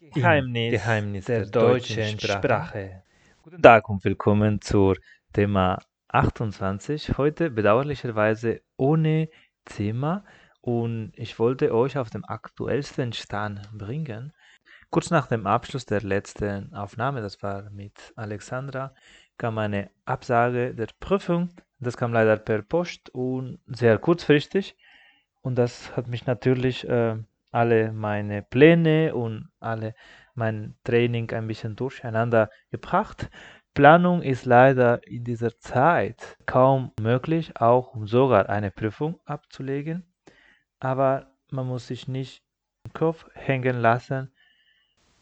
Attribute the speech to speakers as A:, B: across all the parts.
A: Geheimnis, Geheimnis der, der, deutschen Sprache. Sprache. Guten Tag und willkommen zur Thema 28. Heute bedauerlicherweise ohne Thema und ich wollte euch auf dem aktuellsten Stand bringen. Kurz nach dem Abschluss der letzten Aufnahme, das war mit Alexandra, kam eine Absage der Prüfung. Das kam leider per Post und sehr kurzfristig. Und das hat mich natürlich äh, alle meine Pläne und alle mein Training ein bisschen durcheinander gebracht. Planung ist leider in dieser Zeit kaum möglich, auch um sogar eine Prüfung abzulegen. Aber man muss sich nicht im Kopf hängen lassen.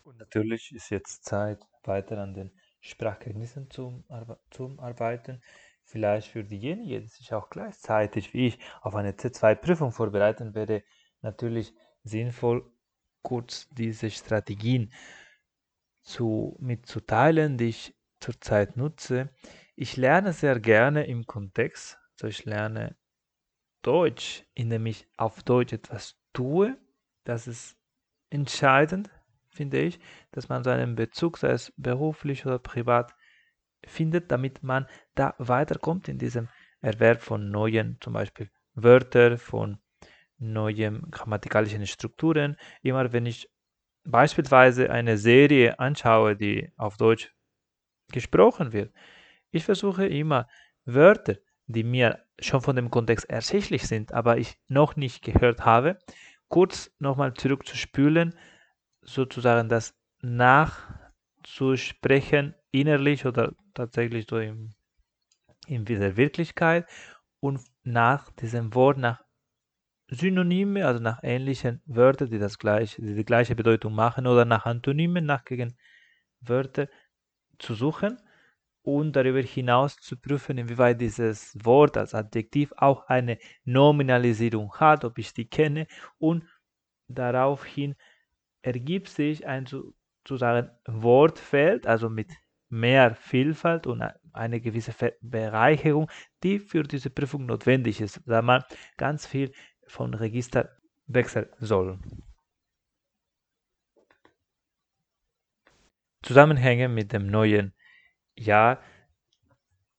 A: Und natürlich ist jetzt Zeit, weiter an den Sprachkenntnissen zu, Arbeiten. Vielleicht für diejenigen, die sich auch gleichzeitig wie ich auf eine C2-Prüfung vorbereiten, wäre natürlich sinnvoll, kurz diese Strategien zu, mitzuteilen, die ich zurzeit nutze. Ich lerne sehr gerne im Kontext, also ich lerne Deutsch, indem ich auf Deutsch etwas tue. Das ist entscheidend, finde ich, dass man seinen Bezug, sei es beruflich oder privat, findet, damit man da weiterkommt in diesem Erwerb von neuen, zum Beispiel Wörtern, von neuen grammatikalischen Strukturen. Immer wenn ich beispielsweise eine Serie anschaue, die auf Deutsch gesprochen wird, ich versuche immer Wörter, die mir schon von dem Kontext ersichtlich sind, aber ich noch nicht gehört habe, kurz nochmal zurückzuspülen, sozusagen das nachzusprechen, innerlich oder tatsächlich so in, in der Wirklichkeit und nach diesem Wort, nach Synonyme, also nach ähnlichen Wörtern, die das gleiche, die, die gleiche Bedeutung machen, oder nach Antonymen, nach Gegenwörtern zu suchen und darüber hinaus zu prüfen, inwieweit dieses Wort als Adjektiv auch eine Nominalisierung hat, ob ich die kenne. Und daraufhin ergibt sich ein sozusagen Wortfeld, also mit mehr Vielfalt und eine gewisse Bereicherung, die für diese Prüfung notwendig ist, da man ganz viel von Register wechseln soll. Zusammenhänge mit dem neuen Jahr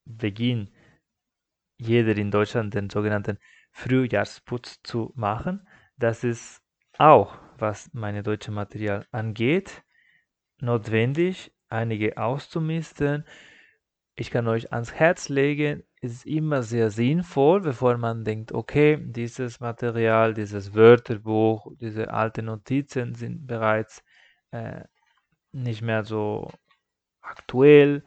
A: beginnt jeder in Deutschland den sogenannten Frühjahrsputz zu machen. Das ist auch, was meine deutsche Material angeht, notwendig, einige auszumisten. Ich kann euch ans Herz legen, ist immer sehr sinnvoll, bevor man denkt, okay, dieses Material, dieses Wörterbuch, diese alten Notizen sind bereits äh, nicht mehr so aktuell.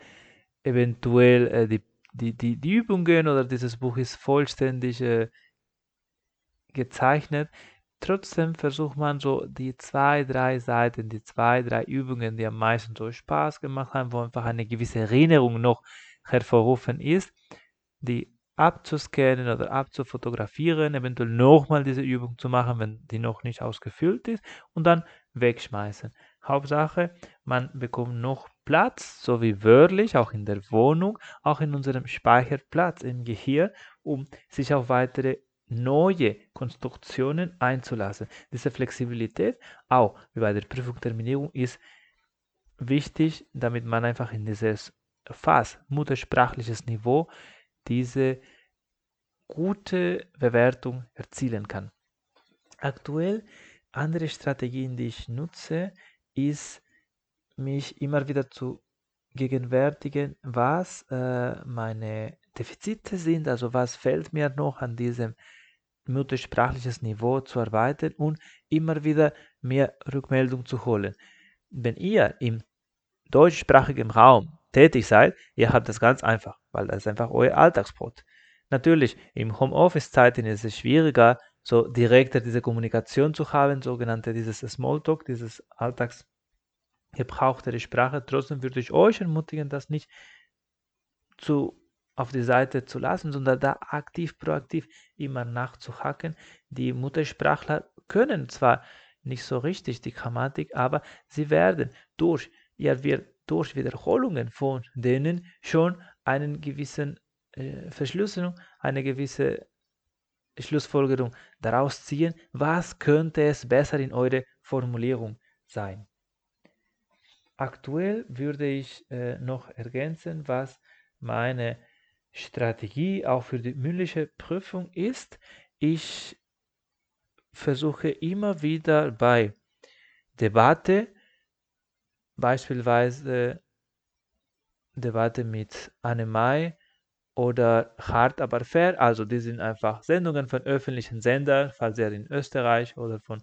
A: Eventuell äh, die, die, die, die, Übungen oder dieses Buch ist vollständig äh, gezeichnet. Trotzdem versucht man so die zwei, drei Seiten, die zwei, drei Übungen, die am meisten so Spaß gemacht haben, wo einfach eine gewisse Erinnerung noch hervorrufen ist, die abzuscannen oder abzufotografieren, eventuell nochmal diese Übung zu machen, wenn die noch nicht ausgefüllt ist und dann wegschmeißen. Hauptsache, man bekommt noch Platz, so wie wörtlich, auch in der Wohnung, auch in unserem Speicherplatz im Gehirn, um sich auf weitere neue Konstruktionen einzulassen. Diese Flexibilität, auch wie bei der Prüfungsterminierung, ist wichtig, damit man einfach in dieses fast muttersprachliches Niveau diese gute Bewertung erzielen kann. Aktuell andere Strategien, die ich nutze, ist mich immer wieder zu gegenwärtigen, was äh, meine Defizite sind, also was fällt mir noch an diesem muttersprachliches Niveau zu arbeiten und immer wieder mehr Rückmeldung zu holen. Wenn ihr im deutschsprachigen Raum tätig seid, ihr habt das ganz einfach, weil das einfach euer Alltagsbrot. Natürlich, im Homeoffice-Zeiten ist es schwieriger, so direkter diese Kommunikation zu haben, sogenannte dieses Smalltalk, dieses Alltagsgebrauch der Sprache. Trotzdem würde ich euch ermutigen, das nicht zu auf die Seite zu lassen, sondern da aktiv, proaktiv immer nachzuhaken. Die Muttersprachler können zwar nicht so richtig die Grammatik, aber sie werden durch, ihr wird durch Wiederholungen von denen schon einen gewissen äh, Verschlüsselung, eine gewisse Schlussfolgerung daraus ziehen, was könnte es besser in eure Formulierung sein. aktuell würde ich äh, noch ergänzen, was meine Strategie auch für die mündliche Prüfung ist. Ich versuche immer wieder bei Debatte, beispielsweise Debatte mit Anne Mai oder Hart aber fair, also die sind einfach Sendungen von öffentlichen Sendern, falls ihr in Österreich oder von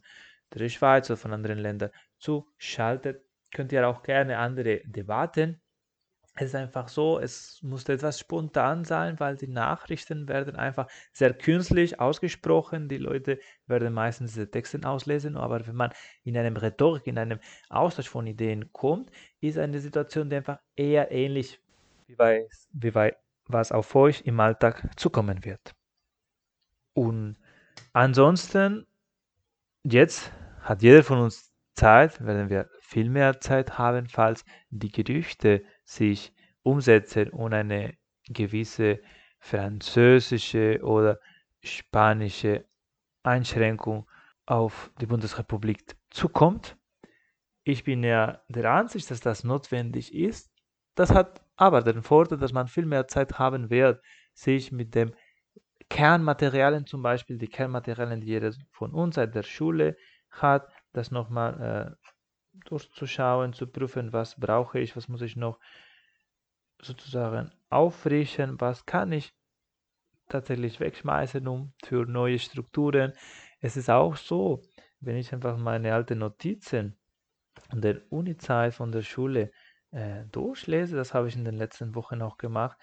A: der Schweiz oder von anderen Ländern zuschaltet, könnt ihr auch gerne andere Debatten es ist einfach so, es muss etwas spontan sein, weil die Nachrichten werden einfach sehr künstlich ausgesprochen. Die Leute werden meistens diese Texte auslesen, aber wenn man in einem Rhetorik, in einem Austausch von Ideen kommt, ist eine Situation, die einfach eher ähnlich wie bei, wie bei was auf euch im Alltag zukommen wird. Und ansonsten, jetzt hat jeder von uns Zeit, werden wir viel mehr Zeit haben, falls die Gerüchte sich umsetzen und eine gewisse französische oder spanische Einschränkung auf die Bundesrepublik zukommt. Ich bin ja der Ansicht, dass das notwendig ist. Das hat aber den Vorteil, dass man viel mehr Zeit haben wird, sich mit dem Kernmaterialien, zum Beispiel die Kernmaterialien, die jeder von uns seit der Schule hat, das nochmal äh, durchzuschauen, zu prüfen, was brauche ich, was muss ich noch sozusagen auffrischen, was kann ich tatsächlich wegschmeißen, um für neue Strukturen. Es ist auch so, wenn ich einfach meine alten Notizen an der Uni-Zeit von der Schule äh, durchlese, das habe ich in den letzten Wochen auch gemacht,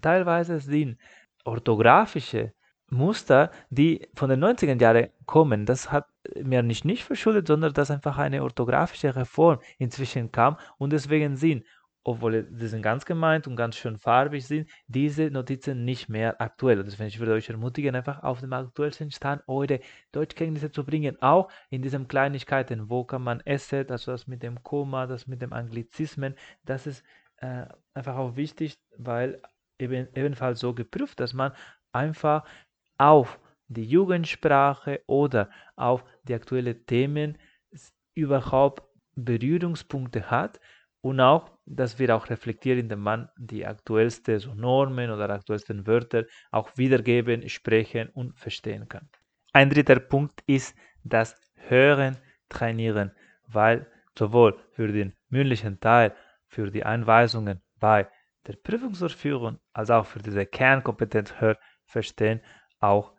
A: teilweise sind orthografische Muster, die von den 90er Jahren kommen. Das hat mir nicht nicht verschuldet, sondern dass einfach eine orthografische Reform inzwischen kam und deswegen sind, obwohl sie sind ganz gemeint und ganz schön farbig sind, diese Notizen nicht mehr aktuell. Und deswegen ich würde euch ermutigen, einfach auf dem aktuellsten Stand eure Deutschkenntnisse zu bringen, auch in diesen Kleinigkeiten, wo kann man essen, also das mit dem Komma, das mit dem Anglizismen, das ist äh, einfach auch wichtig, weil eben ebenfalls so geprüft, dass man einfach auf die Jugendsprache oder auf die aktuellen Themen überhaupt Berührungspunkte hat und auch, das wird auch reflektiert, indem man die aktuellsten so Normen oder aktuellsten Wörter auch wiedergeben, sprechen und verstehen kann. Ein dritter Punkt ist das Hören trainieren, weil sowohl für den mündlichen Teil, für die Einweisungen bei der Prüfungsdurchführung als auch für diese Kernkompetenz Hör, Verstehen auch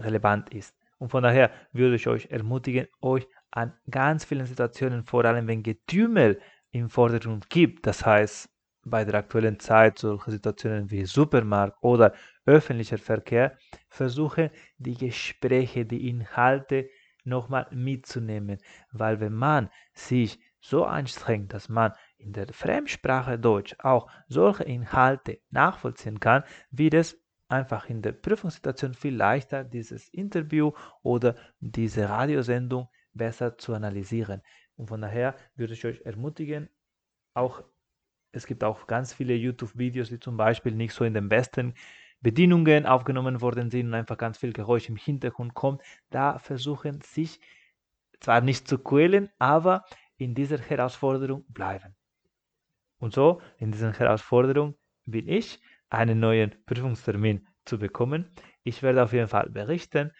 A: relevant ist. Und von daher würde ich euch ermutigen, euch an ganz vielen Situationen, vor allem wenn Getümmel im Vordergrund gibt, das heißt bei der aktuellen Zeit solche Situationen wie Supermarkt oder öffentlicher Verkehr, versuche die Gespräche, die Inhalte nochmal mitzunehmen, weil wenn man sich so anstrengt, dass man in der Fremdsprache Deutsch auch solche Inhalte nachvollziehen kann, wird es einfach in der Prüfungssituation viel leichter, dieses Interview oder diese Radiosendung besser zu analysieren. Und von daher würde ich euch ermutigen, auch es gibt auch ganz viele YouTube-Videos, die zum Beispiel nicht so in den besten Bedienungen aufgenommen worden sind und einfach ganz viel Geräusch im Hintergrund kommt. Da versuchen sich zwar nicht zu quälen, aber in dieser Herausforderung bleiben. Und so, in dieser Herausforderung bin ich einen neuen Prüfungstermin zu bekommen. Ich werde auf jeden Fall berichten.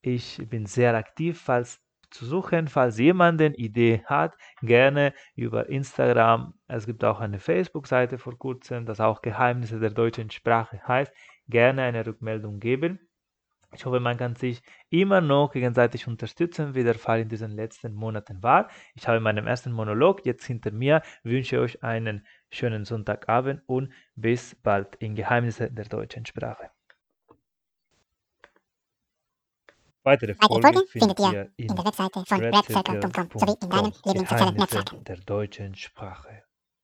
A: Ich bin sehr aktiv, falls zu suchen, falls jemand eine Idee hat, gerne über Instagram. Es gibt auch eine Facebook-Seite vor kurzem, das auch Geheimnisse der deutschen Sprache heißt. Gerne eine Rückmeldung geben. Ich hoffe, man kann sich immer noch gegenseitig unterstützen, wie der Fall in diesen letzten Monaten war. Ich habe meinen ersten Monolog jetzt hinter mir, wünsche euch einen schönen Sonntagabend und bis bald in Geheimnisse der deutschen Sprache. Weitere Folgen findet ihr in der Webseite von redcircle.com sowie in deinem Lieblingssozialen Netzwerk der deutschen Sprache.